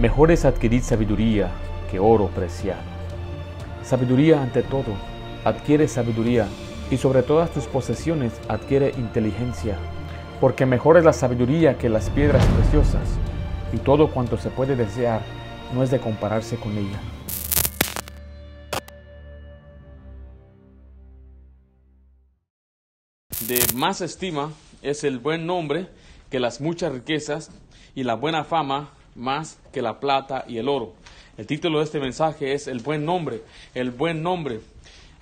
Mejor es adquirir sabiduría que oro preciado. Sabiduría ante todo, adquiere sabiduría y sobre todas tus posesiones adquiere inteligencia, porque mejor es la sabiduría que las piedras preciosas, y todo cuanto se puede desear no es de compararse con ella. De más estima es el buen nombre que las muchas riquezas y la buena fama más que la plata y el oro. El título de este mensaje es El buen nombre, el buen nombre.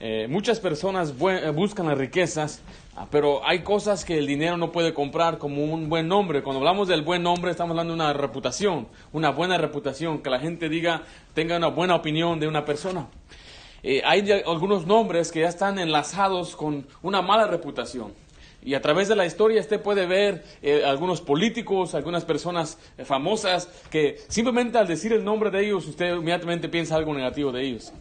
Eh, muchas personas eh, buscan las riquezas, ah, pero hay cosas que el dinero no puede comprar como un buen nombre. Cuando hablamos del buen nombre estamos hablando de una reputación, una buena reputación, que la gente diga, tenga una buena opinión de una persona. Eh, hay algunos nombres que ya están enlazados con una mala reputación. Y a través de la historia usted puede ver eh, algunos políticos, algunas personas eh, famosas que simplemente al decir el nombre de ellos usted inmediatamente piensa algo negativo de ellos.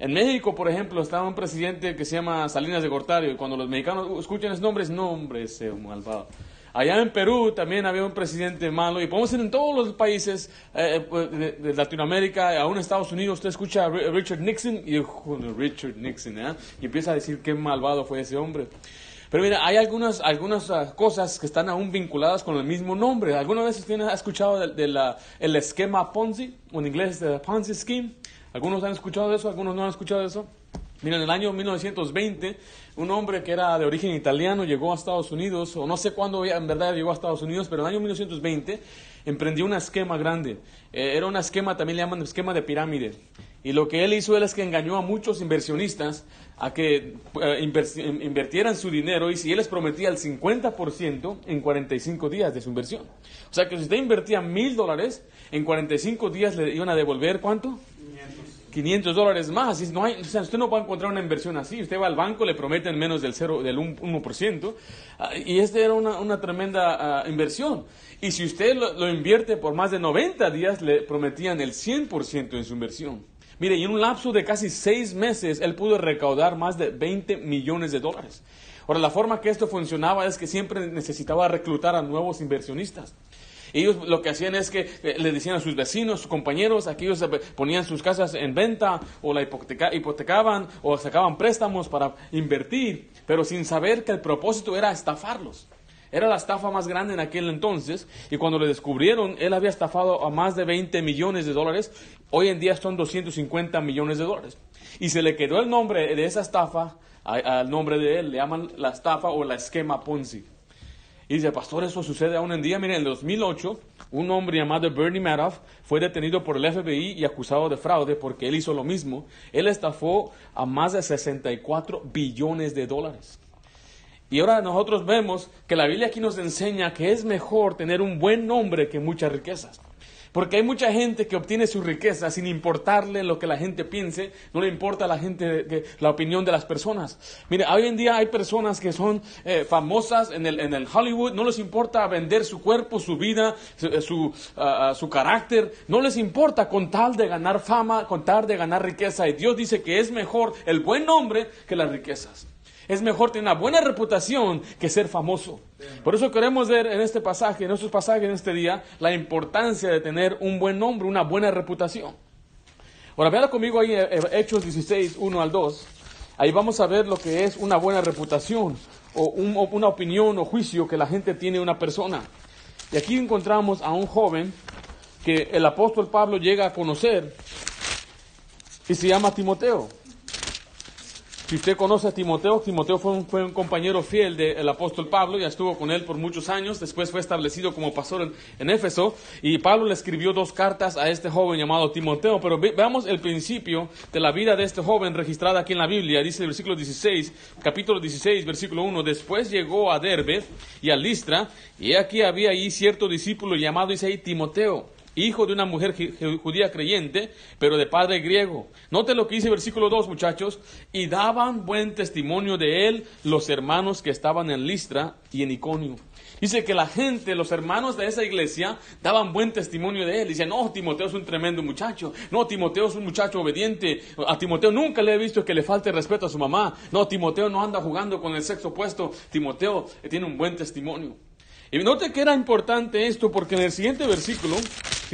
En México, por ejemplo, estaba un presidente que se llama Salinas de Gortario y cuando los mexicanos escuchan ese nombre, es nombre ese malvado. Allá en Perú también había un presidente malo y podemos ir en todos los países eh, pues, de, Latinoamérica, aún en Estados Unidos, usted escucha a Richard Nixon y Richard Nixon, y empieza a decir qué malvado fue ese hombre. Pero mira, hay algunas, algunas ah, cosas que están aún vinculadas con el mismo nombre. ¿Alguna vez usted ha escuchado del el esquema Ponzi, o en inglés el Ponzi Scheme? ¿Algunos han escuchado de eso? ¿Algunos no han escuchado de eso? Mira, en el año 1920, un hombre que era de origen italiano llegó a Estados Unidos, o no sé cuándo en verdad llegó a Estados Unidos, pero en el año 1920 emprendió un esquema grande. Eh, era un esquema, también le llaman esquema de pirámide. Y lo que él hizo es que engañó a muchos inversionistas a que eh, invirtieran su dinero y si él les prometía el 50% en 45 días de su inversión. O sea que si usted invertía mil dólares, en 45 días le iban a devolver cuánto? 500 dólares más. No hay, o sea, usted no va a encontrar una inversión así. Usted va al banco, le prometen menos del, 0, del 1%. Ah, y esta era una, una tremenda ah, inversión. Y si usted lo, lo, invierte por más de 90 días, le prometían el 100% en su inversión. Mire, y en un lapso de casi seis meses, él pudo recaudar más de 20 millones de dólares. Ahora, la forma que esto funcionaba es que siempre necesitaba reclutar a nuevos inversionistas. Ellos lo que hacían es que eh, le decían a sus vecinos, sus compañeros, aquí ellos ponían sus casas en venta o la hipotecaban o sacaban préstamos para invertir, pero sin saber que el propósito era estafarlos. Era la estafa más grande en aquel entonces y cuando le descubrieron, él había estafado a más de 20 millones de dólares. Hoy en día son 250 millones de dólares. Y se le quedó el nombre de esa estafa al nombre de él. Le llaman la estafa o la esquema Ponzi. Y dice, pastor, eso sucede aún en día. Miren, en el 2008, un hombre llamado Bernie Madoff fue detenido por el FBI y acusado de fraude porque él hizo lo mismo. Él estafó a más de 64 billones de dólares. Y ahora nosotros vemos que la Biblia aquí nos enseña que es mejor tener un buen nombre que muchas riquezas. Porque hay mucha gente que obtiene su riqueza sin importarle lo que la gente piense, no le importa la gente la opinión de las personas. Mire, hoy en día hay personas que son eh, famosas en el, en el, Hollywood, no les importa vender su cuerpo, su vida, su, ah, su carácter, no les importa con tal de ganar fama, con tal de ganar riqueza. Y Dios dice que es mejor el buen nombre que las riquezas. Es mejor tener una buena reputación que ser famoso. Por eso queremos ver en este pasaje, en estos pasajes en este día, la importancia de tener un buen nombre, una buena reputación. Ahora, vean conmigo ahí eh, eh, Hechos 16, 1 al 2. Ahí vamos a ver lo que es una buena reputación o una opinión o juicio que la gente tiene de una persona. Y aquí encontramos a un joven que el apóstol Pablo llega a conocer y se llama Timoteo. Si usted conoce a Timoteo, Timoteo fue un, compañero fiel del apóstol Pablo, ya estuvo con él por muchos años, después fue establecido como pastor en, Éfeso, y Pablo le escribió dos cartas a este joven llamado Timoteo, pero veamos el principio de la vida de este joven registrada aquí en la Biblia, dice el versículo 16, capítulo 16, versículo 1, después llegó a Derbe y a Listra, y aquí había ahí cierto discípulo llamado, dice ahí, Timoteo hijo de una mujer judía creyente, pero de padre griego. Note lo que dice versículo 2, muchachos, y daban buen testimonio de él los hermanos que estaban en Listra y en Iconio. Dice que la gente, los hermanos de esa iglesia, daban buen testimonio de él. Dicen, no, Timoteo es un tremendo muchacho. No, Timoteo es un muchacho obediente. A Timoteo nunca le he visto que le falte respeto a su mamá. No, Timoteo no anda jugando con el sexo opuesto. Timoteo tiene un buen testimonio. Y note que era importante esto porque en el siguiente versículo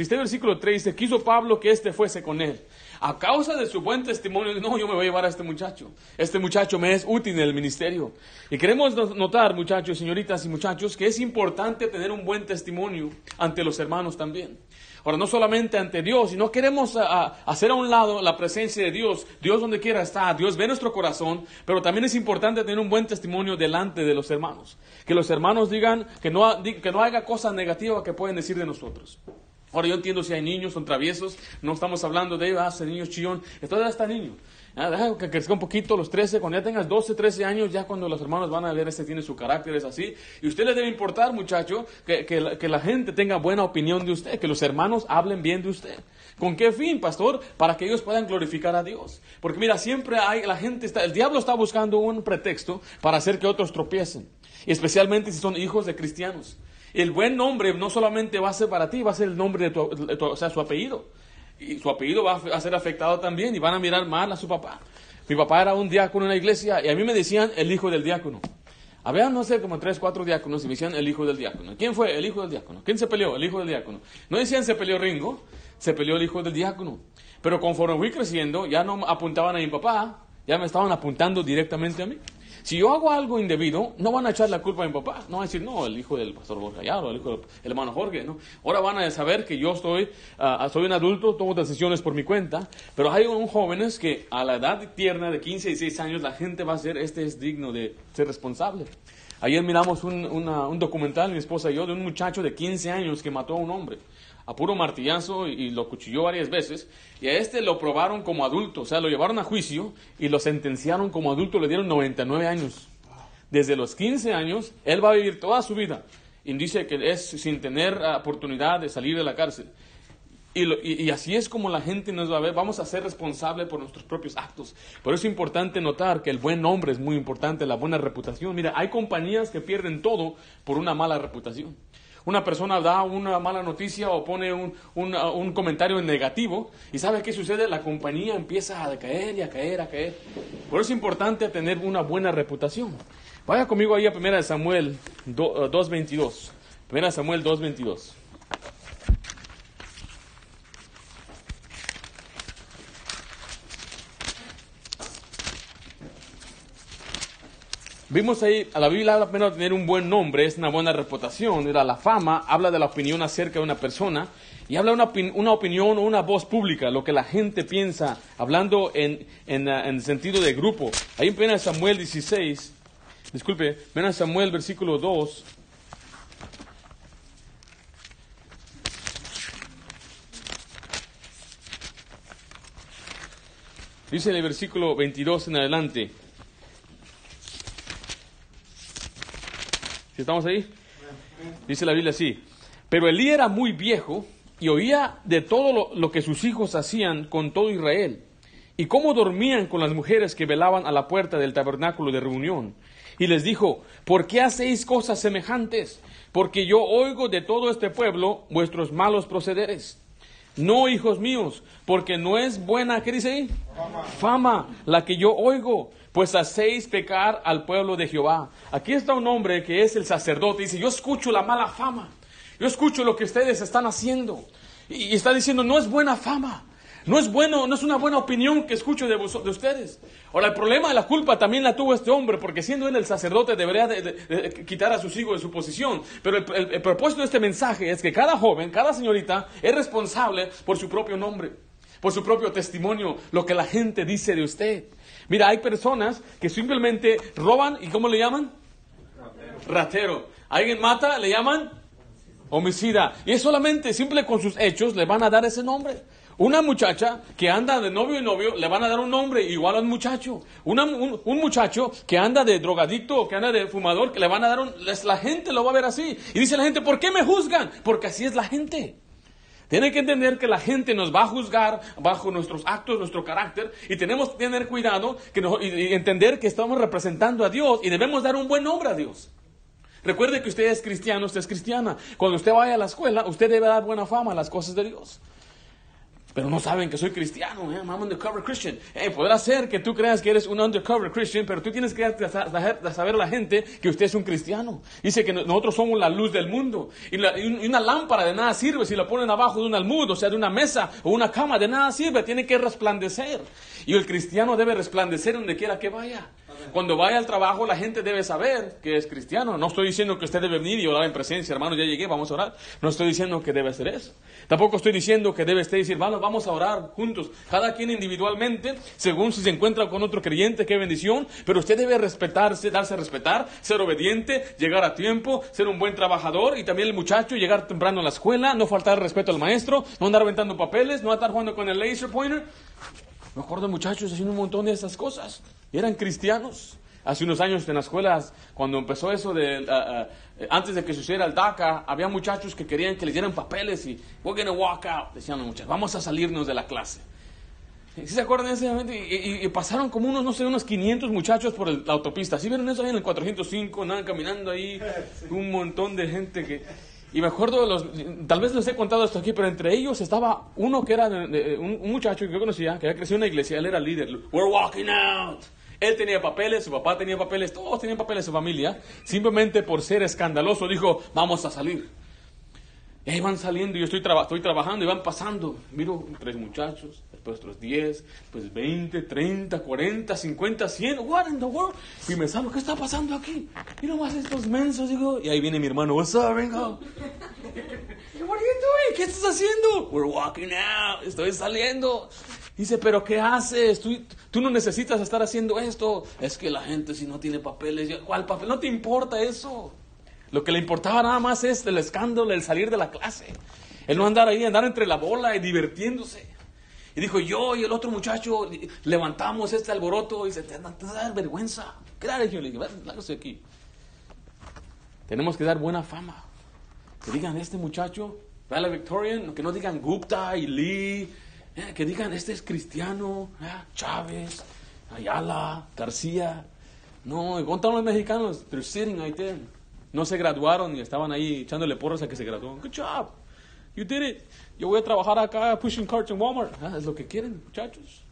este versículo 3 dice, quiso Pablo que éste fuese con él. A causa de su buen testimonio, no, yo me voy a llevar a este muchacho. Este muchacho me es útil en el ministerio. Y queremos notar, muchachos, señoritas y muchachos, que es importante tener un buen testimonio ante los hermanos también. Ahora, no solamente ante Dios, sino queremos hacer a un lado la presencia de Dios. Dios donde quiera está, Dios ve nuestro corazón, pero también es importante tener un buen testimonio delante de los hermanos. Que los hermanos digan que no, que no haga cosas negativas que pueden decir de nosotros. Ahora yo entiendo si hay niños, son traviesos, no estamos hablando de, ah, ese niño chillón, todavía está niño. Deja que crezca un poquito, los 13, cuando ya tengas 12, 13 años, ya cuando los hermanos van a ver, este tiene su carácter, es así. Y usted le debe importar, muchacho, que, que, la, que la gente tenga buena opinión de usted, que los hermanos hablen bien de usted. ¿Con qué fin, pastor? Para que ellos puedan glorificar a Dios. Porque mira, siempre hay, la gente está, el diablo está buscando un pretexto para hacer que otros tropiecen. Especialmente si son hijos de cristianos. El buen nombre no solamente va a ser para ti, va a ser el nombre de tu, o sea, su apellido. Y su apellido va a ser afectado también y van a mirar mal a su papá. Mi papá era un diácono en la iglesia y a mí me decían el hijo del diácono. Había, no sé, como tres, cuatro diáconos y me decían el hijo del diácono. ¿Quién fue? El hijo del diácono. ¿Quién se peleó? El hijo del diácono. No decían se peleó Ringo, se peleó el hijo del diácono. Pero conforme fui creciendo, ya no apuntaban a mi papá, ya me estaban apuntando directamente a mí. Si yo hago algo indebido, no van a echar la culpa a mi papá. No van a decir, no, el hijo del pastor Borja o el hijo del hermano Jorge. No. Ahora van a saber que yo estoy, uh, soy un adulto, tomo decisiones por mi cuenta. Pero hay un jóvenes que a la edad tierna de 15 y 16 años, la gente va a ser, este es digno de ser responsable. Ayer miramos un, un documental, mi esposa y yo, de un muchacho de 15 años que mató a un hombre a puro martillazo y, lo cuchilló varias veces. Y a este lo probaron como adulto, o sea, lo llevaron a juicio y lo sentenciaron como adulto, le dieron 99 años. Desde los 15 años, él va a vivir toda su vida. Y dice que es sin tener oportunidad de salir de la cárcel. Y, y, así es como la gente nos va a ver. Vamos a ser responsables por nuestros propios actos. Por eso es importante notar que el buen nombre es muy importante, la buena reputación. Mira, hay compañías que pierden todo por una mala reputación una persona da una mala noticia o pone un, un, comentario negativo y ¿sabe qué sucede? La compañía empieza a caer y a caer, a caer. Por eso es importante tener una buena reputación. Vaya conmigo ahí a 1 Samuel 2.22. 1 Samuel 2.22. Vimos ahí, a la Biblia habla pena tener un buen nombre, es una buena reputación, era la fama, habla de la opinión acerca de una persona y habla una, una opinión o una voz pública, lo que la gente piensa, hablando en, en, uh, en sentido de grupo. Ahí en 1 Samuel 16, disculpe, 1 Samuel versículo 2. Dice en el versículo 22 en adelante. Estamos ahí? Dice la Biblia así. Pero Elí era muy viejo y oía de todo lo, que sus hijos hacían con todo Israel y cómo dormían con las mujeres que velaban a la puerta del tabernáculo de reunión. Y les dijo, ¿por qué hacéis cosas semejantes? Porque yo oigo de todo este pueblo vuestros malos procederes. No, hijos míos, porque no es buena, ¿qué dice ahí? Fama la que yo oigo, pues hacéis pecar al pueblo de Jehová. Aquí está un hombre que es el sacerdote, dice, yo escucho la mala fama, yo escucho lo que ustedes están haciendo. Y, está diciendo, no es buena fama, no es bueno, no es una buena opinión que escucho de, de ustedes. Ahora, el problema de la culpa también la tuvo este hombre, porque siendo él el sacerdote debería de, quitar a sus hijos de su posición. Pero el propósito de este mensaje es que cada joven, cada señorita es responsable por su propio nombre, por su propio testimonio, lo que la gente dice de usted. Mira, hay personas que simplemente roban y ¿cómo le llaman? Ratero. Alguien mata, le llaman homicida. Y es solamente, simple con sus hechos, le van a dar ese nombre. Una muchacha que anda de novio y novio, le van a dar un nombre igual a un muchacho. un, muchacho que anda de drogadicto o que anda de fumador, que le van a dar un... La gente lo va a ver así. Y dice la gente, ¿por qué me juzgan? Porque así es la gente. Tiene que entender que la gente nos va a juzgar bajo nuestros actos, nuestro carácter, y tenemos que tener cuidado que y entender que estamos representando a Dios y debemos dar un buen nombre a Dios. Recuerde que usted es cristiano, usted es cristiana. Cuando usted vaya a la escuela, usted debe dar buena fama a las cosas de Dios. Pero no saben que soy cristiano. Eh, I'm undercover Christian. Eh, podrá ser que tú creas que eres un undercover Christian, pero tú tienes que saber a la gente que usted es un cristiano. Dice que nosotros somos la luz del mundo. Y, una lámpara de nada sirve si la ponen abajo de un almud, o sea, de una mesa o una cama, de nada sirve. Tiene que resplandecer. Y el cristiano debe resplandecer donde quiera que vaya. Cuando vaya al trabajo, la gente debe saber que es cristiano. No estoy diciendo que usted debe venir y orar en presencia, hermano, ya llegué, vamos a orar. No estoy diciendo que debe hacer eso. Tampoco estoy diciendo que debe usted decir, hermano, vamos a orar juntos, cada quien individualmente, según si se encuentra con otro creyente, qué bendición. Pero usted debe respetarse, darse a respetar, ser obediente, llegar a tiempo, ser un buen trabajador y también el muchacho llegar temprano a la escuela, no faltar respeto al maestro, no andar aventando papeles, no estar jugando con el laser pointer. Me acuerdo muchachos haciendo un montón de esas cosas. Eran cristianos. Hace unos años en las escuelas, cuando empezó eso de, ah, ah, antes de que sucediera el DACA, había muchachos que querían que les dieran papeles y, we're gonna walk out, decían los muchachos, vamos a salirnos de la clase. ¿Sí se acuerdan de ese momento? Y, pasaron como unos, no sé, unos 500 muchachos por la autopista. ¿Sí vieron eso ahí en el 405? Andaban caminando ahí, un montón de gente que... Y me acuerdo, los, tal vez les he contado esto aquí, pero entre ellos estaba uno que era un, muchacho que yo conocía, que había crecido en una iglesia, él era líder. We're walking out. Él tenía papeles, su papá tenía papeles, todos tenían papeles su familia. Simplemente por ser escandaloso dijo, vamos a salir. Y ahí van saliendo, yo estoy, estoy trabajando y van pasando. Miro tres muchachos, después otros diez, pues veinte, treinta, cuarenta, cincuenta, cien. What in the world? Y me salgo, ¿qué está pasando aquí? Mira más estos mensos, digo. Y ahí viene mi hermano, what's up, Ringo? What are you doing? ¿Qué estás haciendo? We're walking out. Estoy saliendo. Dice, pero ¿qué haces? Tú, tú no necesitas estar haciendo esto. Es que la gente si no tiene papeles, ¿cuál papel? No te importa eso. Lo que le importaba nada más es el escándalo, el salir de la clase. El no andar ahí, andar entre la bola y divirtiéndose. Y dijo, yo y el otro muchacho levantamos este alboroto y se te, da vergüenza. Claro, yo le dije, lárgase aquí. Tenemos que dar buena fama. Que digan, este muchacho, la Victorian, que no digan Gupta y Lee, eh, que digan, este es cristiano, eh, Chávez, Ayala, García. No, ¿cuántos los mexicanos? They're sitting right there no se graduaron y estaban ahí echándole porras a que se graduó. Good job. You did it. Yo voy a trabajar acá pushing carts en Walmart. Ah, es lo que quieren, muchachos.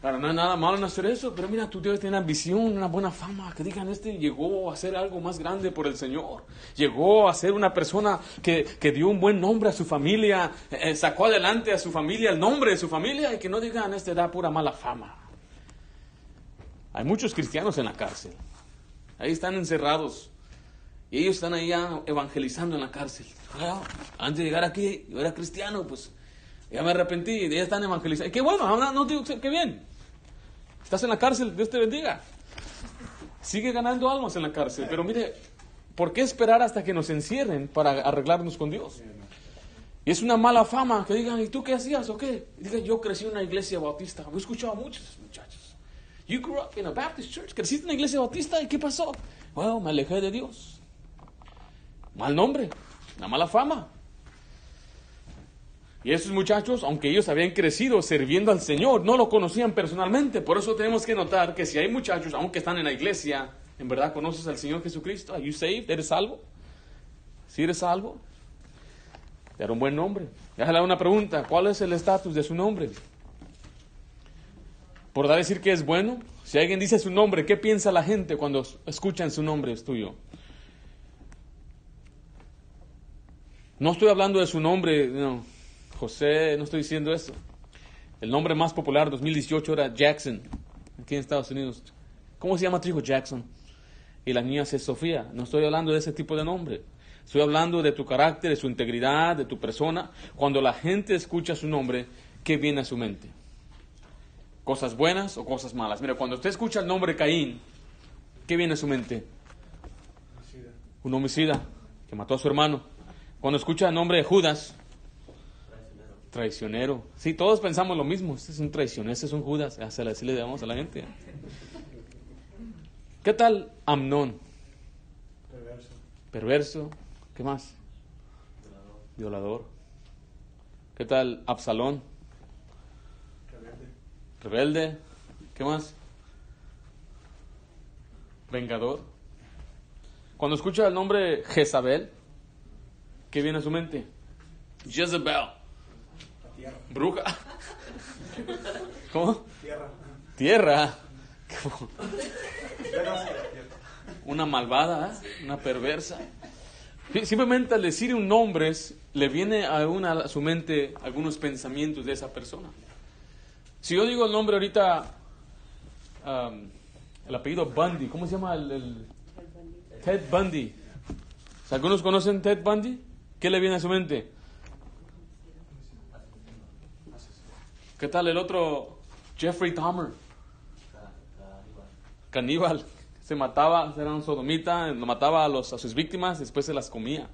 Claro, no es nada malo en hacer eso, pero mira, tú debes tener ambición, una buena fama, que digan, este llegó a hacer algo más grande por el Señor, llegó a ser una persona que, que dio un buen nombre a su familia, eh, sacó adelante a su familia, el nombre de su familia, y que no digan, este da pura mala fama. Hay muchos cristianos en la cárcel, Ahí están encerrados. Y ellos están ahí evangelizando en la cárcel. Antes de llegar aquí, yo era cristiano, pues ya me arrepentí y ya están evangelizando. Qué bueno, no digo qué bien. Estás en la cárcel, Dios te bendiga. Sigue ganando almas en la cárcel, pero mire, ¿por qué esperar hasta que nos encierren para arreglarnos con Dios? Y es una mala fama que digan, ¿y tú qué hacías o qué? Y yo crecí en una iglesia bautista. He escuchado a muchos muchachos. You grew up in a Baptist church. Creciste en una iglesia bautista y ¿qué pasó? Bueno, me alejé de Dios. Mal nombre, una mala fama. Y esos muchachos, aunque ellos habían crecido sirviendo al Señor, no lo conocían personalmente. Por eso tenemos que notar que si hay muchachos, aunque están en la iglesia, en verdad conoces al Señor Jesucristo. Are you saved? ¿Eres salvo? ¿Si eres salvo? Era un buen nombre. Déjale una pregunta. ¿Cuál es el estatus de su nombre? por dar decir que es bueno. Si alguien dice su nombre, ¿qué piensa la gente cuando escuchan su nombre es tuyo? No estoy hablando de su nombre, no. José, no estoy diciendo eso. El nombre más popular 2018 era Jackson, aquí en Estados Unidos. ¿Cómo se llama tu hijo Jackson? Y la niña es Sofía. No estoy hablando de ese tipo de nombre. Estoy hablando de tu carácter, de su integridad, de tu persona. Cuando la gente escucha su nombre, ¿qué viene a su mente? cosas buenas o cosas malas. Mira, cuando usted escucha el nombre Caín, ¿qué viene a su mente? Un homicida que mató a su hermano. Cuando escucha el nombre de Judas, traicionero. traicionero. Sí, todos pensamos lo mismo. Este es un traicionero, este es un Judas. Así le damos a la gente. ¿Qué tal Amnón? Perverso. Perverso. ¿Qué más? Violador. Violador. ¿Qué tal Absalón? rebelde, ¿qué más? Vengador. Cuando escucha el nombre Jezabel, ¿qué viene a su mente? Jezebel. Bruja. ¿Cómo? Tierra. Tierra. Una malvada, ¿eh? una perversa. Simplemente al decir un nombre le viene a, una, a su mente algunos pensamientos de esa persona. Si yo digo el nombre ahorita, um, el apellido Bundy, ¿cómo se llama el, el- Ted Bundy? ¿Algunos conocen Ted Bundy? ¿Qué le viene a su mente? ¿Qué tal el otro Jeffrey Dahmer? Caníbal. Se mataba, era un sodomita, mataba a, los, sus víctimas, después se las comía.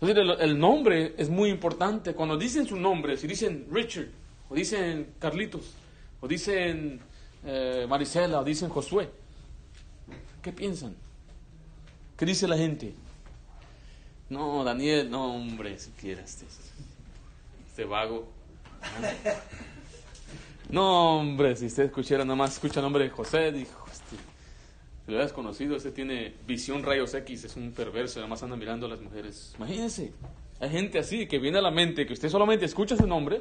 Entonces, el, el nombre es muy importante. Cuando dicen su nombre, si dicen Richard, o dicen Carlitos, o dicen eh, Marisela, o dicen Josué, ¿qué piensan? ¿Qué dice la gente? No, Daniel, no, hombre, siquiera este, este vago. No, hombre, si usted escuchara nada más, escucha el nombre de José, dijo, este, si lo hubieras conocido, ese tiene visión rayos X, es un perverso, nada más anda mirando a las mujeres. Imagínense, hay gente así que viene a la mente, que usted solamente escucha su nombre.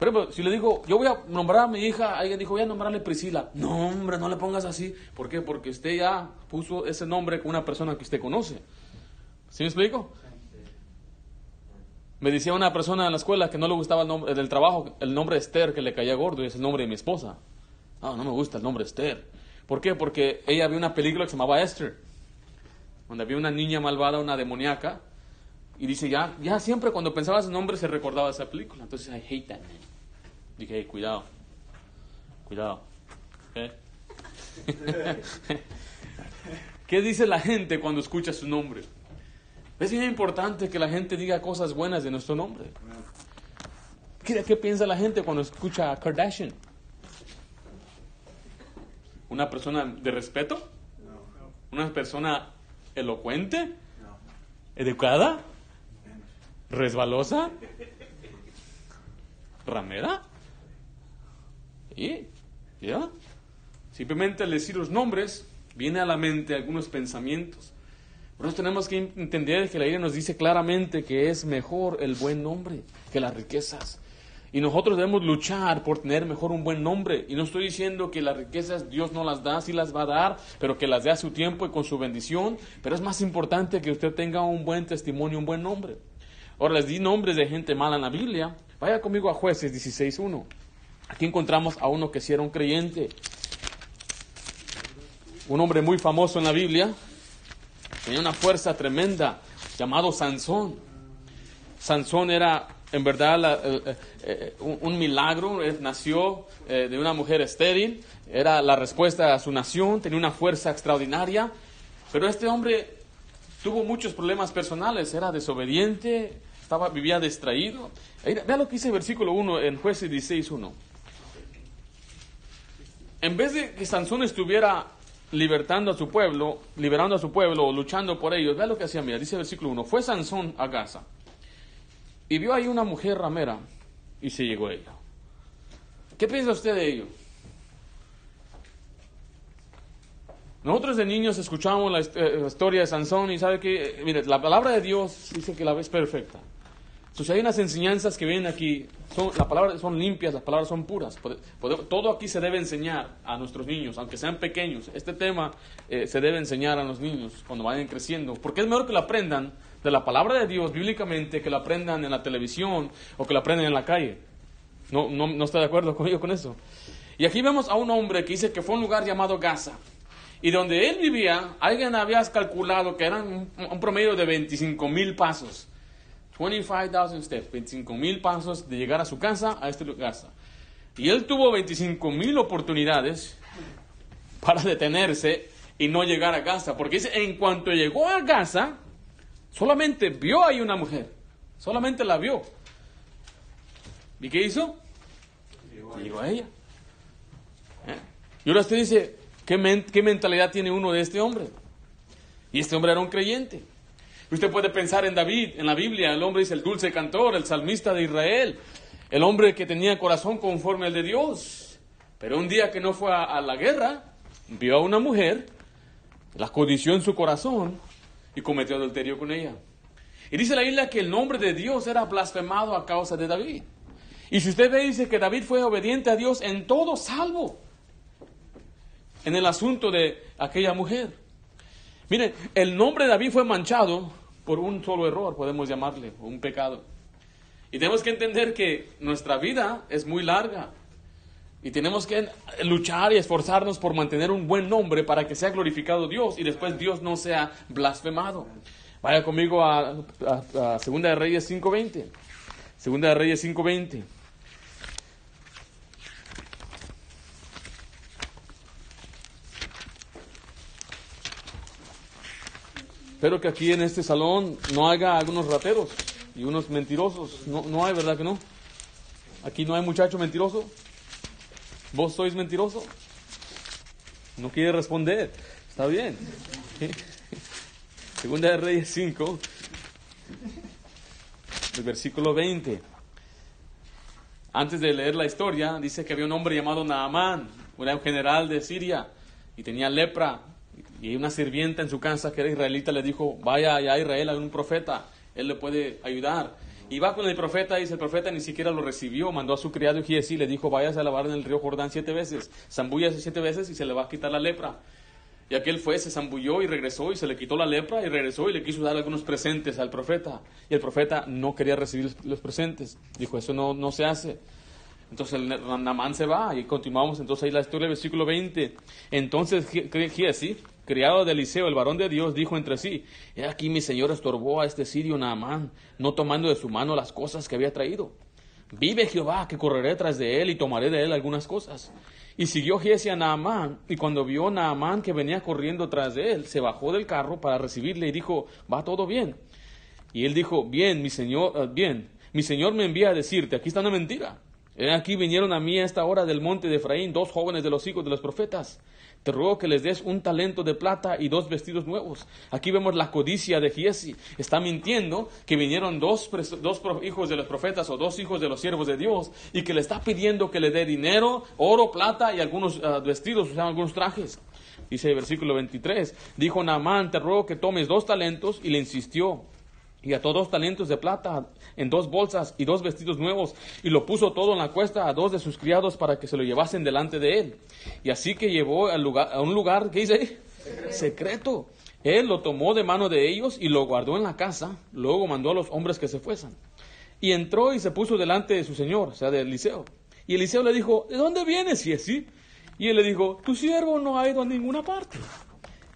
Ejemplo, si le digo, yo voy a nombrar a mi hija, alguien dijo, voy a nombrarle Priscila. No, hombre, no le pongas así. ¿Por qué? Porque usted ya puso ese nombre con una persona que usted conoce. ¿Sí me explico? Me decía una persona en la escuela que no le gustaba el nombre del trabajo, el nombre Esther, que le caía gordo, y es el nombre de mi esposa. No, no me gusta el nombre Esther. ¿Por qué? Porque ella vio una película que se llamaba Esther, donde había una niña malvada, una demoníaca, y dice, ya, ya siempre cuando pensaba su nombre se recordaba esa película. Entonces, I hate that man. Dije, cuidado, cuidado. ¿Eh? ¿Qué dice la gente cuando escucha su nombre? Es bien importante que la gente diga cosas buenas de nuestro nombre. ¿Qué, qué piensa la gente cuando escucha a Kardashian? ¿Una persona de respeto? ¿Una persona elocuente? ¿Educada? ¿Resbalosa? ¿Ramera? ¿Y? ¿Ya? Simplemente al decir los nombres, viene a la mente algunos pensamientos. Por eso tenemos que entender que la Biblia nos dice claramente que es mejor el buen nombre que las riquezas. Y nosotros debemos luchar por tener mejor un buen nombre. Y no estoy diciendo que las riquezas Dios no las da, sí las va a dar, pero que las dé a su tiempo y con su bendición. Pero es más importante que usted tenga un buen testimonio, un buen nombre. Ahora les di nombres de gente mala en la Biblia. Vaya conmigo a Jueces 16.1. Aquí encontramos a uno que sí era un creyente. Un hombre muy famoso en la Biblia. Tenía una fuerza tremenda, llamado Sansón. Sansón era en verdad la- eh, eh, un, milagro, Él nació eh, de una mujer estéril, era la respuesta a su nación, tenía una fuerza extraordinaria, pero este hombre tuvo muchos problemas personales, era desobediente, estaba, vivía distraído. Vea lo que dice el versículo 1 en Jueces 16.1. En vez de que Sansón estuviera libertando a su pueblo, liberando a su pueblo o luchando por ellos, vea lo que hacía, mira, dice el versículo 1, fue Sansón a Gaza y vio ahí una mujer ramera y se llegó a ella. ¿Qué piensa usted de ello? Nosotros de niños escuchamos la, eh, historia de Sansón y sabe que, mire, la palabra de Dios dice que la es perfecta. Entonces hay unas enseñanzas que vienen aquí, son, las palabras son limpias, las palabras son puras. Todo aquí se debe enseñar a nuestros niños, aunque sean pequeños. Este tema eh, se debe enseñar a los niños cuando vayan creciendo, porque es mejor que lo aprendan de la palabra de Dios bíblicamente que lo aprendan en la televisión o que lo aprendan en la calle. No, no, no está de acuerdo conmigo con eso. Y aquí vemos a un hombre que dice que fue un lugar llamado Gaza. Y donde él vivía, alguien había calculado que eran un promedio de 25 mil pasos. 25,000 steps, 25 mil pasos de llegar a su casa, a este lugar. Y él tuvo 25 mil oportunidades para detenerse y no llegar a Gaza. Porque dice, en cuanto llegó a Gaza, solamente vio ahí una mujer. Solamente la vio. ¿Y qué hizo? Llegó a ella. ¿Eh? Y ahora usted dice, ¿qué, men- ¿qué mentalidad tiene uno de este hombre? Y este hombre era un creyente. Usted puede pensar en David, en la Biblia, el hombre es el dulce cantor, el salmista de Israel, el hombre que tenía corazón conforme al de Dios. Pero un día que no fue a, a la guerra, vio a una mujer, la codició en su corazón y cometió adulterio con ella. Y dice la Biblia que el nombre de Dios era blasfemado a causa de David. Y si usted ve, dice que David fue obediente a Dios en todo salvo. En el asunto de aquella mujer. Mire, el nombre de David fue manchado por un solo error, podemos llamarle, un pecado. Y tenemos que entender que nuestra vida es muy larga. Y tenemos que luchar y esforzarnos por mantener un buen nombre para que sea glorificado Dios y después Dios no sea blasfemado. Vaya conmigo a, a, Segunda de Reyes 5.20. Segunda de Reyes 5.20. Espero que aquí en este salón no haya algunos rateros y unos mentirosos. No, no hay, ¿verdad que no? Aquí no hay muchacho mentiroso. ¿Vos sois mentiroso? No quiere responder. Está bien. Segunda de Reyes 5, el versículo 20. Antes de leer la historia, dice que había un hombre llamado Naamán, un general de Siria, y tenía lepra. Y una sirvienta en su casa que era israelita le dijo, vaya allá a Israel, hay un profeta, él le puede ayudar. Y va con el profeta, dice el profeta ni siquiera lo recibió, mandó a su criado Giesi, le dijo, váyase a lavar en el río Jordán siete veces, zambúyase siete veces y se le va a quitar la lepra. Y aquel fue, se zambulló y regresó y se le quitó la lepra y regresó y le quiso dar algunos presentes al profeta. Y el profeta no quería recibir los presentes. Dijo, eso no, no se hace. Entonces el Namán se va y continuamos entonces ahí la historia versículo 20. Entonces Giesi, criado de Eliseo, el varón de Dios, dijo entre sí, he aquí mi señor estorbó a este sirio Naamán, no tomando de su mano las cosas que había traído. Vive Jehová, que correré tras de él y tomaré de él algunas cosas. Y siguió Giesi a Naamán, y cuando vio Naamán que venía corriendo tras de él, se bajó del carro para recibirle y dijo, va todo bien. Y él dijo, bien, mi señor, eh, bien, mi señor me envía a decirte, aquí está una mentira. Aquí vinieron a mí a esta hora del monte de Efraín dos jóvenes de los hijos de los profetas. Te ruego que les des un talento de plata y dos vestidos nuevos. Aquí vemos la codicia de Giesi. Está mintiendo que vinieron dos, hijos de los profetas o dos hijos de los siervos de Dios y que le está pidiendo que le dé dinero, oro, plata y algunos ah, vestidos, o sea, algunos trajes. Dice el versículo 23, dijo Naamán, te ruego que tomes dos talentos y le insistió y ató dos talentos de plata en dos bolsas y dos vestidos nuevos, y lo puso todo en la cuesta a dos de sus criados para que se lo llevasen delante de él. Y así que llevó al lugar, a un lugar, ¿qué dice? Secreto. Él lo tomó de mano de ellos y lo guardó en la casa, luego mandó a los hombres que se fuesen. Y entró y se puso delante de su señor, o sea, de Eliseo. Y Eliseo le dijo, ¿de dónde vienes? Y así. Y él le dijo, tu siervo no ha ido a ninguna parte.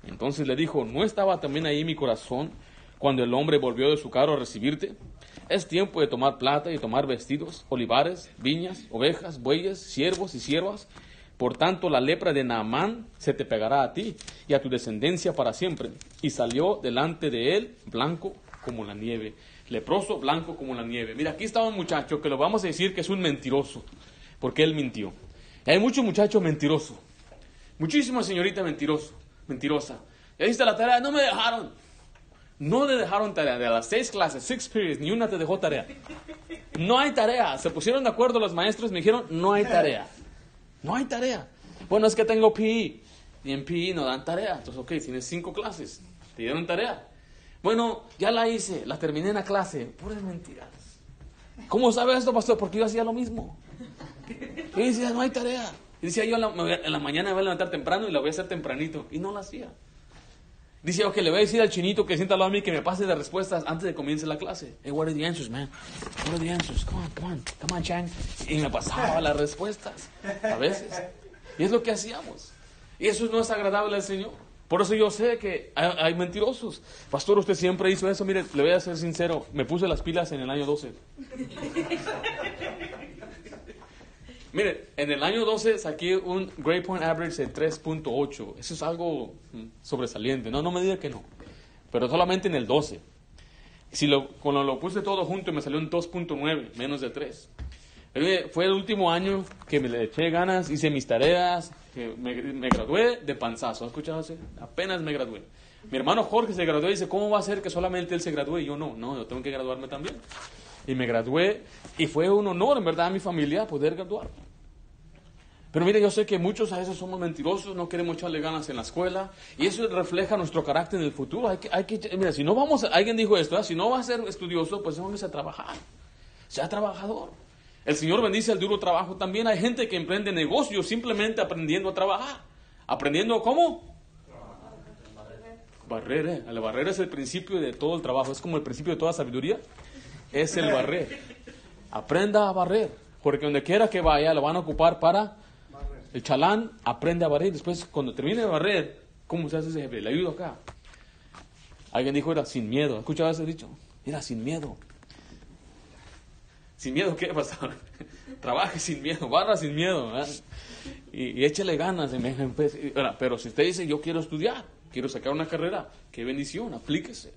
Entonces le dijo, ¿no estaba también ahí mi corazón cuando el hombre volvió de su carro a recibirte? Es tiempo de tomar plata y tomar vestidos, olivares, viñas, ovejas, bueyes, siervos y siervas. Por tanto, la lepra de Naamán se te pegará a ti y a tu descendencia para siempre. Y salió delante de él blanco como la nieve. Leproso, blanco como la nieve. Mira, aquí está un muchacho que lo vamos a decir que es un mentiroso, porque él mintió. hay mucho muchacho mentiroso. Muchísima señorita mentiroso, mentirosa. Y ahí está la tarea, no me dejaron. No le dejaron tarea. De las seis clases, six periods, ni una te dejó tarea. No hay tarea. Se pusieron de acuerdo los maestros me dijeron, no hay tarea. No hay tarea. Bueno, es que tengo PE. Y en PE no dan tarea. Entonces, ok, tienes cinco clases. Te dieron tarea. Bueno, ya la hice, la terminé en la clase. Puras mentiras. ¿Cómo sabe esto, pastor? Porque yo hacía lo mismo. Y decía, no hay tarea. Y decía, yo la, en la mañana me voy a levantar temprano y la voy a hacer tempranito. Y no la hacía. Dice, ok, le voy a decir al chinito que sienta al lado a mí que me pase las respuestas antes de comience la clase. Hey, what are the answers, man? What are the answers? Come on, come on, come on, Chang. Y me pasaba las respuestas, a veces. Y es lo que hacíamos. Y eso no es agradable al Señor. Por eso yo sé que hay, hay, mentirosos. Pastor, usted siempre hizo eso. Mire, le voy a ser sincero. Me puse las pilas en el año 12. Mire, en el año 12 saqué un Grade Point Average de 3.8. Eso es algo mm, sobresaliente. No, no me diga que no. Pero solamente en el 12. Si lo, cuando lo puse todo junto me salió un 2.9, menos de 3. Fue el último año que me le eché ganas, hice mis tareas, que me, gradué de panzazo. ¿Has escuchado eso? Apenas me gradué. Mi hermano Jorge se graduó y dice, ¿cómo va a ser que solamente él se gradúe y yo no? No, yo tengo que graduarme también y me gradué y fue un honor en verdad a mi familia poder graduar. Pero mire, yo sé que muchos a veces somos mentirosos, no queremos echarle ganas en la escuela, y eso refleja nuestro carácter en el futuro. Hay que, hay que, mira, si no vamos, alguien dijo esto, ¿eh? si no va a ser estudioso, pues vamos a trabajar. Sea trabajador. El Señor bendice el duro trabajo. También hay gente que emprende negocios simplemente aprendiendo a trabajar. Aprendiendo cómo? Barrer. ¿eh? El barrer es el principio de todo el trabajo. Es como el principio de toda sabiduría. Es el barrer. Aprenda a barrer. Porque donde quiera que vaya, lo van a ocupar para el chalán aprende a barrer. Después, cuando termine de barrer, ¿cómo se hace ese jefe? Le ayudo acá. Alguien dijo, era sin miedo. ¿Escuchaba ese dicho? Era sin miedo. ¿Sin miedo qué, pastor? Trabaje sin miedo, barra sin miedo. Y, y, échele ganas. Pero si usted dice, yo quiero estudiar, quiero sacar una carrera, qué bendición, aplíquese.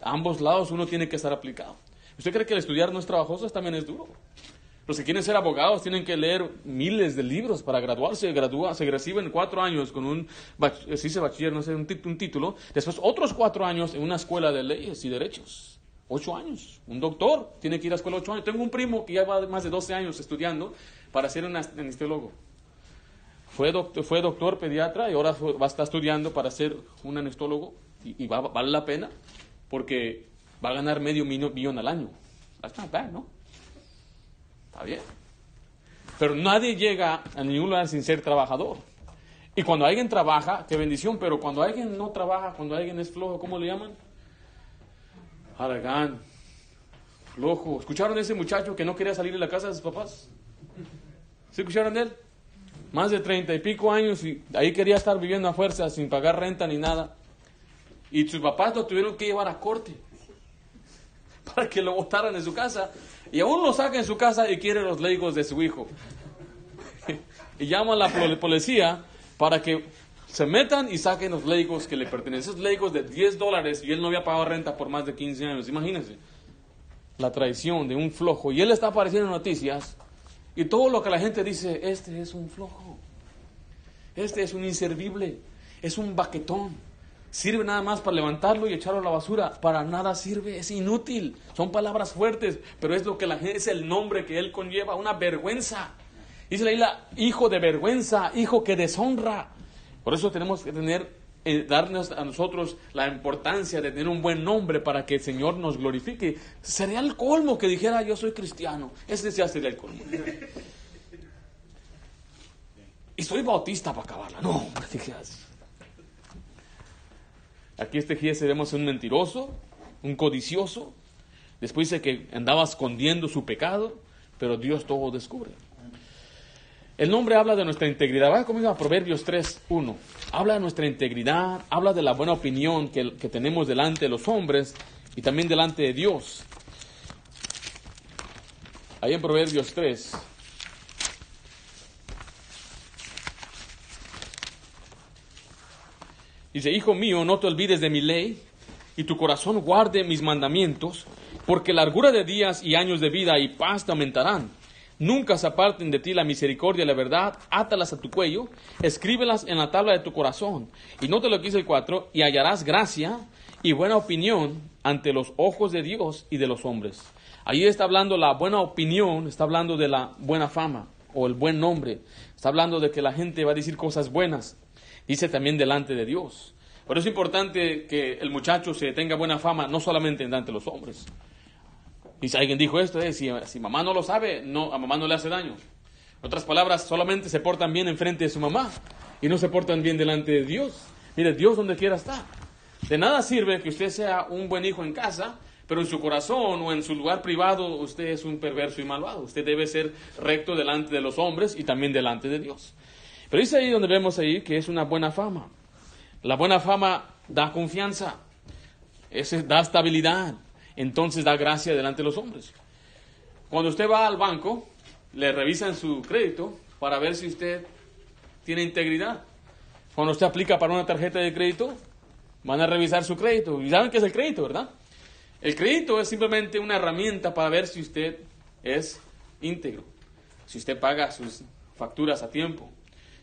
A ambos lados uno tiene que estar aplicado. ¿Usted cree que el estudiar no es trabajoso? También es duro. Los que quieren ser abogados tienen que leer miles de libros para graduarse. Gradúa, se reciben cuatro años con un, se dice bachiller, no sé, un, un título. Después otros cuatro años en una escuela de leyes y derechos. Ocho años. Un doctor tiene que ir a la escuela ocho años. Tengo un primo que ya va más de 12 años estudiando para ser un anestesiólogo. Fue doctor, fue doctor pediatra y ahora va a estar estudiando para ser un anestólogo. Y, va, vale la pena porque va a ganar medio millón al año. That's not ¿no? Está bien. Pero nadie llega a ningún lugar sin ser trabajador. Y cuando alguien trabaja, qué bendición, pero cuando alguien no trabaja, cuando alguien es flojo, ¿cómo le llaman? Aragán, flojo. ¿Escucharon de ese muchacho que no quería salir de la casa de sus papás? ¿Sí escucharon de él? Más de treinta y pico años y ahí quería estar viviendo a fuerza sin pagar renta ni nada. Y sus papás lo tuvieron que llevar a corte para que lo botaran de su casa y aún lo saca en su casa y quiere los legos de su hijo. y llama a la policía para que se metan y saquen los legos que le pertenecen. Esos legos de 10 dólares y él no había pagado renta por más de 15 años. Imagínense la traición de un flojo. Y él está apareciendo en noticias y todo lo que la gente dice, este es un flojo. Este es un inservible. Es un baquetón. Sirve nada más para levantarlo y echarlo a la basura. Para nada sirve, es inútil. Son palabras fuertes, pero es lo que la gente, es el nombre que él conlleva, una vergüenza. Dice la isla, hijo de vergüenza, hijo que deshonra. Por eso tenemos que tener, eh, darnos a nosotros la importancia de tener un buen nombre para que el Señor nos glorifique. Sería el colmo que dijera yo soy cristiano. Ese ya sería el colmo. Y soy bautista para acabarla. No, así. Aquí este Giese vemos un mentiroso, un codicioso. Después dice que andaba escondiendo su pecado, pero Dios todo descubre. El nombre habla de nuestra integridad. Vaya conmigo a Proverbios 3, 1. Habla de nuestra integridad, habla de la buena opinión que, que tenemos delante de los hombres y también delante de Dios. Ahí en Proverbios 3, Dice, hijo mío, no te olvides de mi ley y tu corazón guarde mis mandamientos, porque largura de días y años de vida y paz te aumentarán. Nunca se aparten de ti la misericordia y la verdad, átalas a tu cuello, escríbelas en la tabla de tu corazón. Y no te lo quise el cuatro, y hallarás gracia y buena opinión ante los ojos de Dios y de los hombres. Ahí está hablando la buena opinión, está hablando de la buena fama o el buen nombre. Está hablando de que la gente va a decir cosas buenas dice también delante de Dios. Por eso es importante que el muchacho se tenga buena fama, no solamente delante de los hombres. Y si alguien dijo esto, es, si, mamá no lo sabe, no, a mamá no le hace daño. En otras palabras, solamente se portan bien enfrente de su mamá y no se portan bien delante de Dios. Mire, Dios donde quiera está. De nada sirve que usted sea un buen hijo en casa, pero en su corazón o en su lugar privado usted es un perverso y malvado. Usted debe ser recto delante de los hombres y también delante de Dios. Pero es ahí donde vemos ahí que es una buena fama. La buena fama da confianza, da estabilidad, entonces da gracia delante de los hombres. Cuando usted va al banco, le revisan su crédito para ver si usted tiene integridad. Cuando usted aplica para una tarjeta de crédito, van a revisar su crédito. Y saben qué es el crédito, ¿verdad? El crédito es simplemente una herramienta para ver si usted es íntegro, si usted paga sus facturas a tiempo,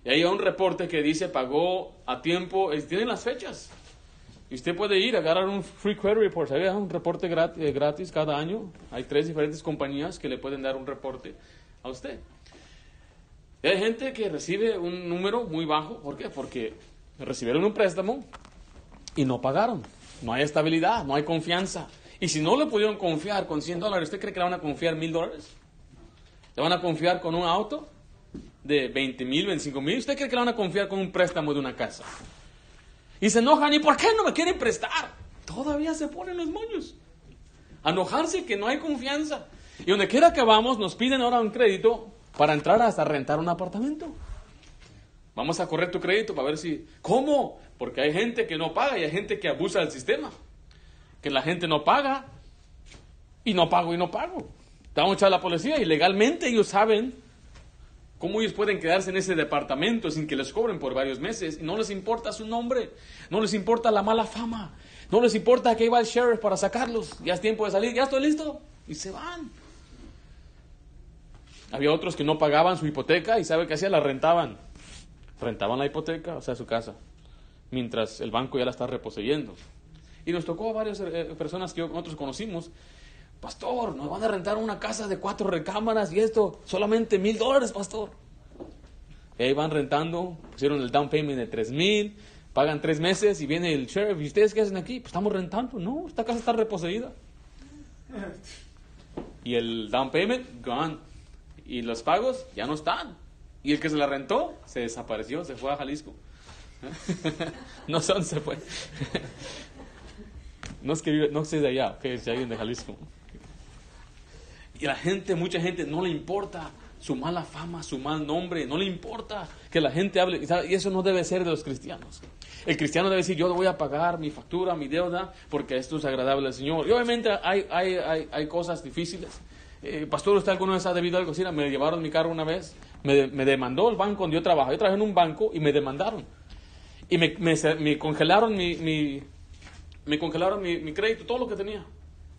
y hay un reporte que dice pagó a tiempo, tienen las fechas. Y usted puede ir a agarrar un free credit report, ¿sabes? Un reporte eh, gratis, cada año. Hay tres diferentes compañías que le pueden dar un reporte a usted. Hay gente que recibe un número muy bajo. ¿Por qué? Porque recibieron un préstamo y no pagaron. No hay estabilidad, no hay confianza. Y si no le pudieron confiar con 100 dólares, ¿usted cree que le van a confiar mil dólares? ¿Le van a confiar con un auto de 20 mil, 25 mil? ¿Usted cree que le van a confiar con un préstamo de una casa? Y se enojan, ¿y por qué no me quieren prestar? Todavía se ponen los moños. A enojarse que no hay confianza. Y donde quiera que vamos, nos piden ahora un crédito para entrar hasta rentar un apartamento. Vamos a correr tu crédito para ver si... ¿Cómo? Porque hay gente que no paga y hay gente que abusa del sistema. Que la gente no paga y no pago y no pago. Echar a la policía y legalmente ellos saben cómo ellos pueden quedarse en ese departamento sin que les cobren por varios meses. No les importa su nombre, no les importa la mala fama, no les importa que iba el sheriff para sacarlos. Ya es tiempo de salir, ya estoy listo. Y se van. Había otros que no pagaban su hipoteca y ¿sabe qué hacían? La rentaban. Rentaban la hipoteca, o sea, su casa, mientras el banco ya la está reposeyendo. Y nos tocó a varias eh, personas que nosotros conocimos. Pastor, nos van a rentar una casa de cuatro recámaras y esto, solamente mil dólares, pastor. Y ahí van rentando, pusieron el down payment de tres mil, pagan tres meses y viene el sheriff. ¿Y ustedes qué hacen aquí? Pues estamos rentando. No, esta casa está reposeída. Y el down payment, gone. Y los pagos ya no están. Y el que se la rentó se desapareció, se fue a Jalisco. no dónde se fue. no es que vive, no sé de allá, que es alguien de Jalisco. Y la gente, mucha gente, no le importa su mala fama, su mal nombre, no le importa que la gente hable. Y eso no debe ser de los cristianos. El cristiano debe decir, yo voy a pagar mi factura, mi deuda, porque esto es agradable al Señor. Y obviamente hay, hay, hay, cosas difíciles. Eh, pastor, ¿usted alguna vez ha debido algo así? Me llevaron mi carro una vez, me, me, demandó el banco donde yo trabajo. Yo trabajé en un banco y me demandaron. Y me, me, congelaron mi, mi congelaron mi, mi, crédito, todo lo que tenía.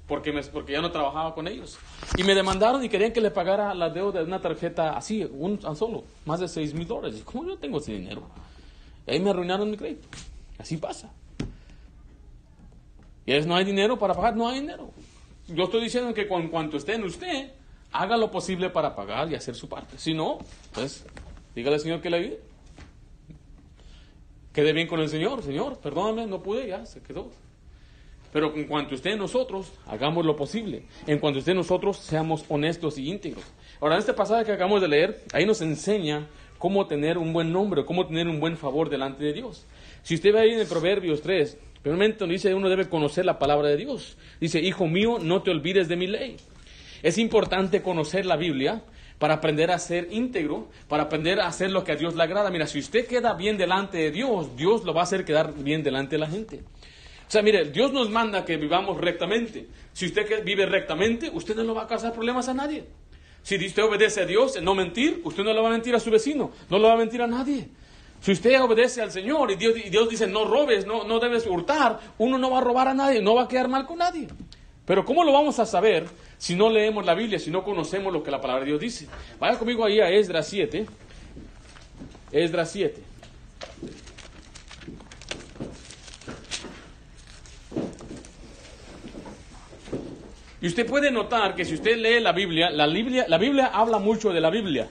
Porque, me, porque ya no trabajaba con ellos. Y me demandaron y querían que le pagara la deuda de una tarjeta así, un solo, más de 6 mil dólares. ¿Cómo yo tengo ese dinero? Y ahí me arruinaron mi crédito. Así pasa. Y es, no hay dinero para pagar, no hay dinero. Yo estoy diciendo que con cuanto esté en usted, haga lo posible para pagar y hacer su parte. Si no, pues dígale al Señor que le ayude. Quede bien con el Señor, Señor, perdóname, no pude, ya se quedó. Pero en cuanto esté en nosotros, hagamos lo posible. En cuanto esté en nosotros, seamos honestos y íntegros. Ahora, en este pasaje que acabamos de leer, ahí nos enseña cómo tener un buen nombre, cómo tener un buen favor delante de Dios. Si usted ve ahí en el Proverbios 3, Primeramente dice, uno debe conocer la palabra de Dios. Dice, hijo mío, no te olvides de mi ley. Es importante conocer la Biblia para aprender a ser íntegro, para aprender a hacer lo que a Dios le agrada. Mira, si usted queda bien delante de Dios, Dios lo va a hacer quedar bien delante de la gente. O sea, mire, Dios nos manda que vivamos rectamente. Si usted vive rectamente, usted no le va a causar problemas a nadie. Si usted obedece a Dios en no mentir, usted no le va a mentir a su vecino, no le va a mentir a nadie. Si usted obedece al Señor y Dios, dice no robes, no, no debes hurtar, uno no va a robar a nadie, no va a quedar mal con nadie. Pero ¿cómo lo vamos a saber si no leemos la Biblia, si no conocemos lo que la palabra de Dios dice? Vaya conmigo ahí a Esdras 7. Esdras 7. Y usted puede notar que si usted lee la Biblia, la Biblia, la Biblia habla mucho de la Biblia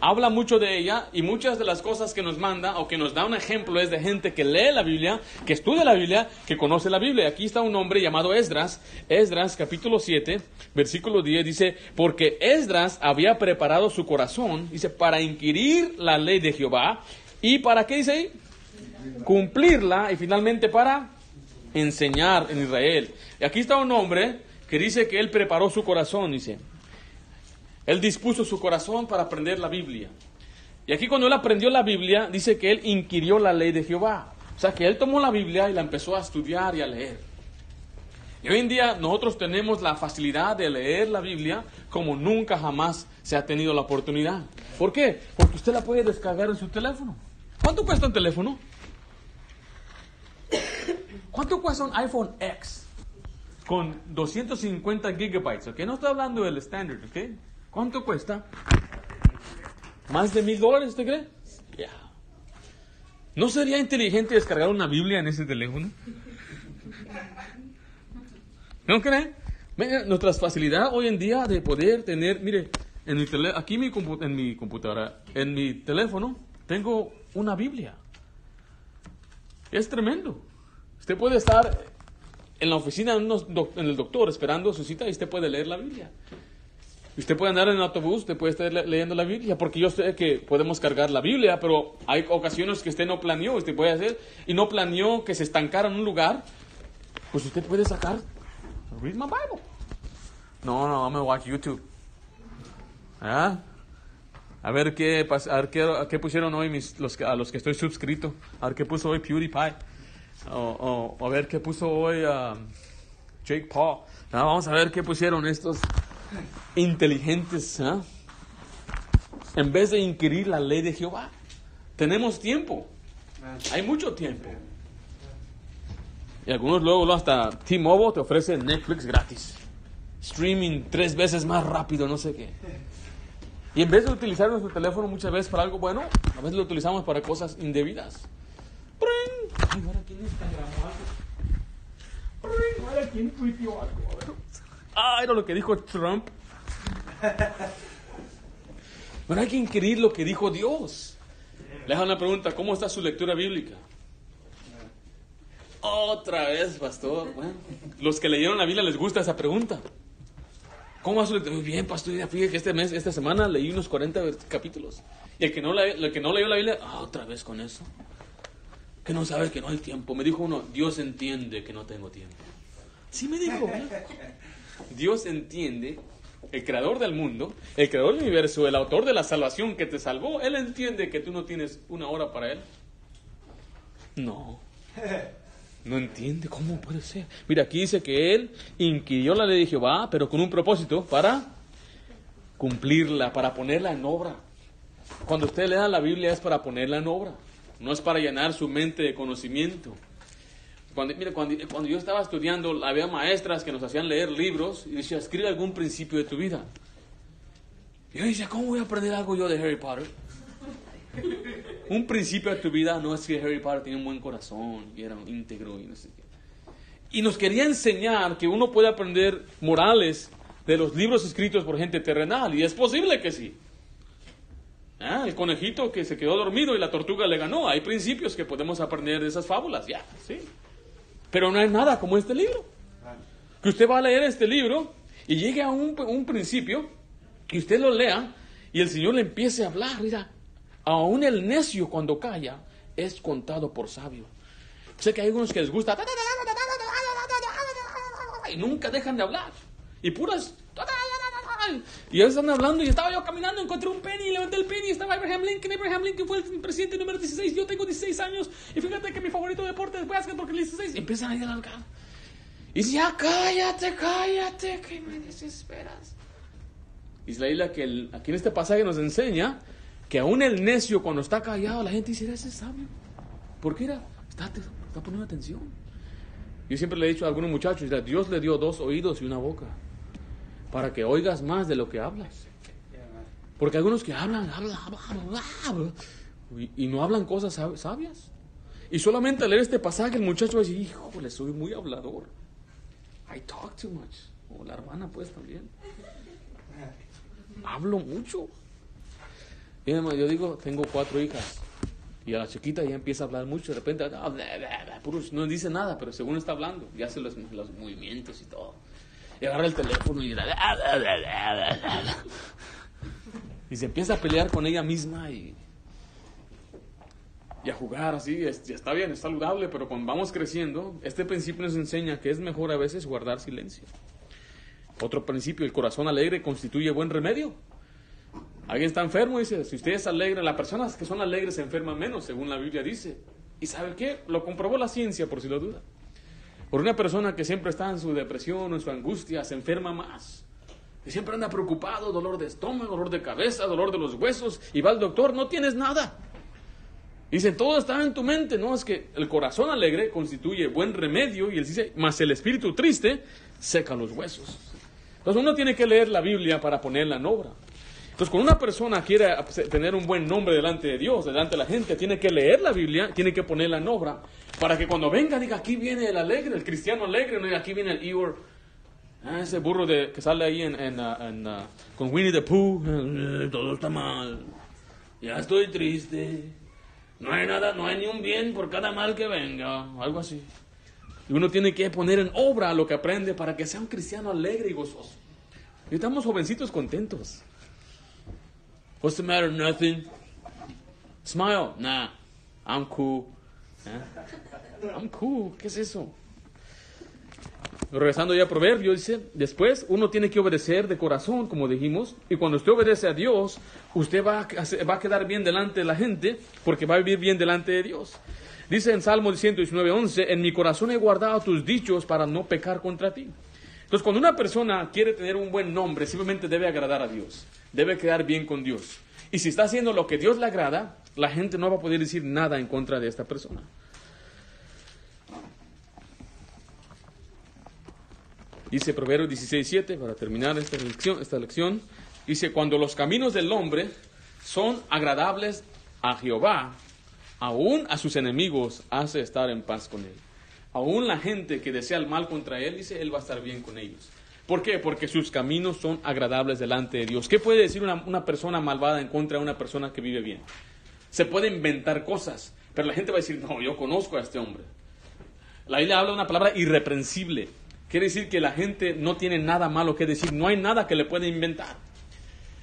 habla mucho de ella y muchas de las cosas que nos manda o que nos da un ejemplo es de gente que lee la Biblia, que estudia la Biblia, que conoce la Biblia. Aquí está un hombre llamado Esdras, Esdras capítulo 7, versículo 10 dice, porque Esdras había preparado su corazón, dice, para inquirir la ley de Jehová y para qué dice ahí? Cumplirla y finalmente para enseñar en Israel. Y aquí está un hombre que dice que él preparó su corazón, dice, él dispuso su corazón para aprender la Biblia. Y aquí cuando él aprendió la Biblia, dice que él inquirió la ley de Jehová. O sea, que él tomó la Biblia y la empezó a estudiar y a leer. Y hoy en día nosotros tenemos la facilidad de leer la Biblia como nunca jamás se ha tenido la oportunidad. ¿Por qué? Porque usted la puede descargar en su teléfono. ¿Cuánto cuesta un teléfono? ¿Cuánto cuesta un iPhone X? Con 250 gigabytes, ¿ok? No estoy hablando del estándar, ¿ok? ¿Cuánto cuesta? ¿Más de mil dólares, usted cree? Ya. ¿No sería inteligente descargar una Biblia en ese teléfono? ¿No cree? Nuestra facilidad hoy en día de poder tener, mire, En mi tele, aquí mi en mi computadora, en mi teléfono, tengo una Biblia. Es tremendo. Usted puede estar en la oficina de unos doc- en el doctor esperando su cita y usted puede leer la Biblia. Usted puede andar en el autobús, usted puede estar le- leyendo la Biblia, porque yo sé que podemos cargar la Biblia, pero hay ocasiones que usted no planeó, usted puede hacer, y no planeó que se estancara en un lugar, pues usted puede sacar, read my Bible. No, no, I'm gonna watch YouTube. ¿Ah? A ver qué, a ver qué, a qué pusieron hoy mis, los, a los que estoy suscrito. A ver qué puso hoy PewDiePie. O, o- a ver qué puso hoy um, Jake Paul. Ah, vamos a ver qué pusieron estos inteligentes. ¿ah? En vez de inquirir la ley de Jehová. Tenemos tiempo. Hay mucho tiempo. Y algunos luego hasta T-Mobile te ofrece Netflix gratis. Streaming tres veces más rápido, no sé qué. Y en vez de utilizar nuestro teléfono muchas veces para algo bueno, a veces lo utilizamos para cosas indebidas. Ay, ahora quién instagramó algo. ¡Pring! Ahora quién tuiteó algo. A ver. Ah, era lo que dijo Trump. Pero hay que inquirir lo que dijo Dios. Le hago una pregunta, ¿cómo está su lectura bíblica? Otra vez, pastor. Bueno, los que leyeron la Biblia les gusta esa pregunta. ¿Cómo va su lectura? Muy bien, pastor. Fíjate que este mes, esta semana leí unos 40 capítulos. Y el que no, el que no leyó la Biblia, otra vez con eso. Que no sabe que no hay tiempo. Me dijo uno, Dios entiende que no tengo tiempo. Sí me dijo. Dios entiende, el creador del mundo, el creador del universo, el autor de la salvación que te salvó, Él entiende que tú no tienes una hora para Él. No. No entiende cómo puede ser. Mira, aquí dice que Él inquirió la ley de Jehová, pero con un propósito para cumplirla, para ponerla en obra. Cuando usted lea la Biblia es para ponerla en obra, no es para llenar su mente de conocimiento. Cuando, mira, cuando, cuando yo estaba estudiando, había maestras que nos hacían leer libros y decía, escribe algún principio de tu vida. Y yo decía, ¿cómo voy a aprender algo yo de Harry Potter? un principio de tu vida no es que Harry Potter tiene un buen corazón y era íntegro y no sé qué. Y nos quería enseñar que uno puede aprender morales de los libros escritos por gente terrenal. Y es posible que sí. Ah, el conejito que se quedó dormido y la tortuga le ganó. Hay principios que podemos aprender de esas fábulas, ya, sí. Pero no hay nada como este libro. Que usted va a leer este libro y llegue a un, un principio y usted lo lea y el Señor le empiece a hablar. Mira, aún el necio cuando calla es contado por sabio. Sé que hay algunos que les gusta y nunca dejan de hablar. Y puras. Y ellos están hablando y estaba yo caminando, encontré un penny y levanté el penny y estaba Abraham Lincoln. Abraham Lincoln fue el presidente número 16. Yo tengo 16 años y fíjate que mi favorito deporte es básquet porque el 16 y empiezan a ir a alargar. Y dice, ya cállate, cállate, que me desesperas. Dice la isla que el- aquí en este pasaje nos enseña que aún el necio cuando está callado, la gente dice, ese es sabio. ¿Por qué era? Está, está poniendo atención. Yo siempre le he dicho a algunos muchachos, Dios le dio dos oídos y una boca para que oigas más de lo que hablas. Porque algunos que hablan, hablan, hablan, hablan, y, no hablan cosas sab- sabias. Y solamente al leer este pasaje el muchacho va a decir, híjole, soy muy hablador. I talk too much. O la hermana pues también. Hablo mucho. Y además, yo digo, tengo cuatro hijas. Y a la chiquita ya empieza a hablar mucho. De repente, no dice nada, pero según está hablando, ya hace los, los movimientos y todo. Y agarra el teléfono y, y se empieza a pelear con ella misma y, a jugar así. Está bien, es saludable, pero cuando vamos creciendo, este principio nos enseña que es mejor a veces guardar silencio. Otro principio, el corazón alegre constituye buen remedio. Alguien está enfermo, dice, si usted es alegre, las personas que son alegres se enferman menos, según la Biblia dice. ¿Y sabe qué? Lo comprobó la ciencia, por si lo duda. Por una persona que siempre está en su depresión o en su angustia, se enferma más. Y siempre anda preocupado, dolor de estómago, dolor de cabeza, dolor de los huesos, y va al doctor, no tienes nada. Dicen, todo está en tu mente, no, es que el corazón alegre constituye buen remedio, y él dice, más el espíritu triste seca los huesos. Entonces uno tiene que leer la Biblia para ponerla en obra. Entonces, cuando una persona quiere tener un buen nombre delante de Dios, delante de la gente, tiene que leer la Biblia, tiene que ponerla en obra, para que cuando venga diga, aquí viene el alegre, el cristiano alegre, no aquí viene el Eeyore Ah, ese burro de, que sale ahí en, ah, ah, con Winnie the Pooh. todo está mal. Ya estoy triste. No hay nada, no hay ni un bien por cada mal que venga. Algo así. Y uno tiene que poner en obra lo que aprende para que sea un cristiano alegre y gozoso. Y estamos jovencitos contentos. What's the matter? Nothing. Smile. Nah. I'm cool. ¿Eh? I'm cool. ¿Qué es eso? Regresando ya a Proverbio, dice, después uno tiene que obedecer de corazón, como dijimos, y cuando usted obedece a Dios, usted va a, va a quedar bien delante de la gente, porque va a vivir bien delante de Dios. Dice en Salmo 119, 11, en mi corazón he guardado tus dichos para no pecar contra ti. Entonces, cuando una persona quiere tener un buen nombre, simplemente debe agradar a Dios, debe quedar bien con Dios. Y si está haciendo lo que Dios le agrada, la gente no va a poder decir nada en contra de esta persona. Dice Proverbios 16:7, para terminar esta lección, esta lección, dice, cuando los caminos del hombre son agradables a Jehová, aún a sus enemigos hace estar en paz con él. Aún la gente que desea el mal contra él, dice, él va a estar bien con ellos. ¿Por qué? Porque sus caminos son agradables delante de Dios. ¿Qué puede decir una, persona malvada en contra de una persona que vive bien? Se puede inventar cosas, pero la gente va a decir, no, yo conozco a este hombre. La Biblia habla de una palabra irreprensible. Quiere decir que la gente no tiene nada malo que decir, no hay nada que le pueda inventar.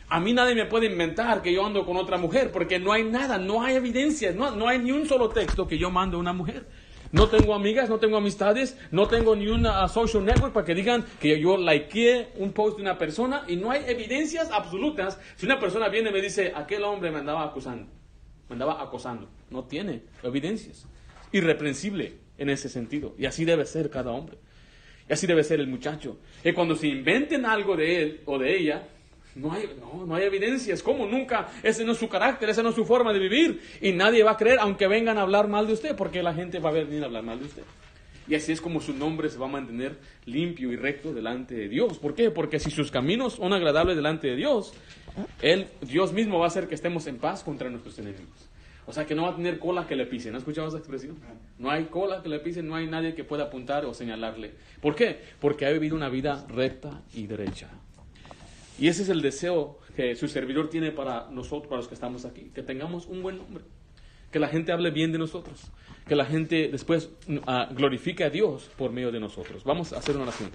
A mí nadie me puede inventar que yo ando con otra mujer, porque no hay nada, no hay evidencia, no, no hay ni un solo texto que yo mando a una mujer. No tengo amigas, no tengo amistades, no tengo ni una social network para que digan que yo likeé un post de una persona y no hay evidencias absolutas. Si una persona viene y me dice, aquel hombre me andaba acusando, me andaba acosando, no tiene evidencias. Irreprensible en ese sentido. Y así debe ser cada hombre. Y así debe ser el muchacho. Y cuando se inventen algo de él o de ella, no hay, no, no hay evidencias. ¿Cómo? Nunca. Ese no es su carácter, esa no es su forma de vivir. Y nadie va a creer, aunque vengan a hablar mal de usted, porque la gente va a venir a hablar mal de usted. Y así es como su nombre se va a mantener limpio y recto delante de Dios. ¿Por qué? Porque si sus caminos son agradables delante de Dios, él, Dios mismo va a hacer que estemos en paz contra nuestros enemigos. O sea que no va a tener cola que le pisen. ¿Has escuchado esa expresión? No hay cola que le pisen, no hay nadie que pueda apuntar o señalarle. ¿Por qué? Porque ha vivido una vida recta y derecha. Y ese es el deseo que su servidor tiene para nosotros, para los que estamos aquí. Que tengamos un buen nombre. Que la gente hable bien de nosotros. Que la gente después uh, glorifique a Dios por medio de nosotros. Vamos a hacer una oración.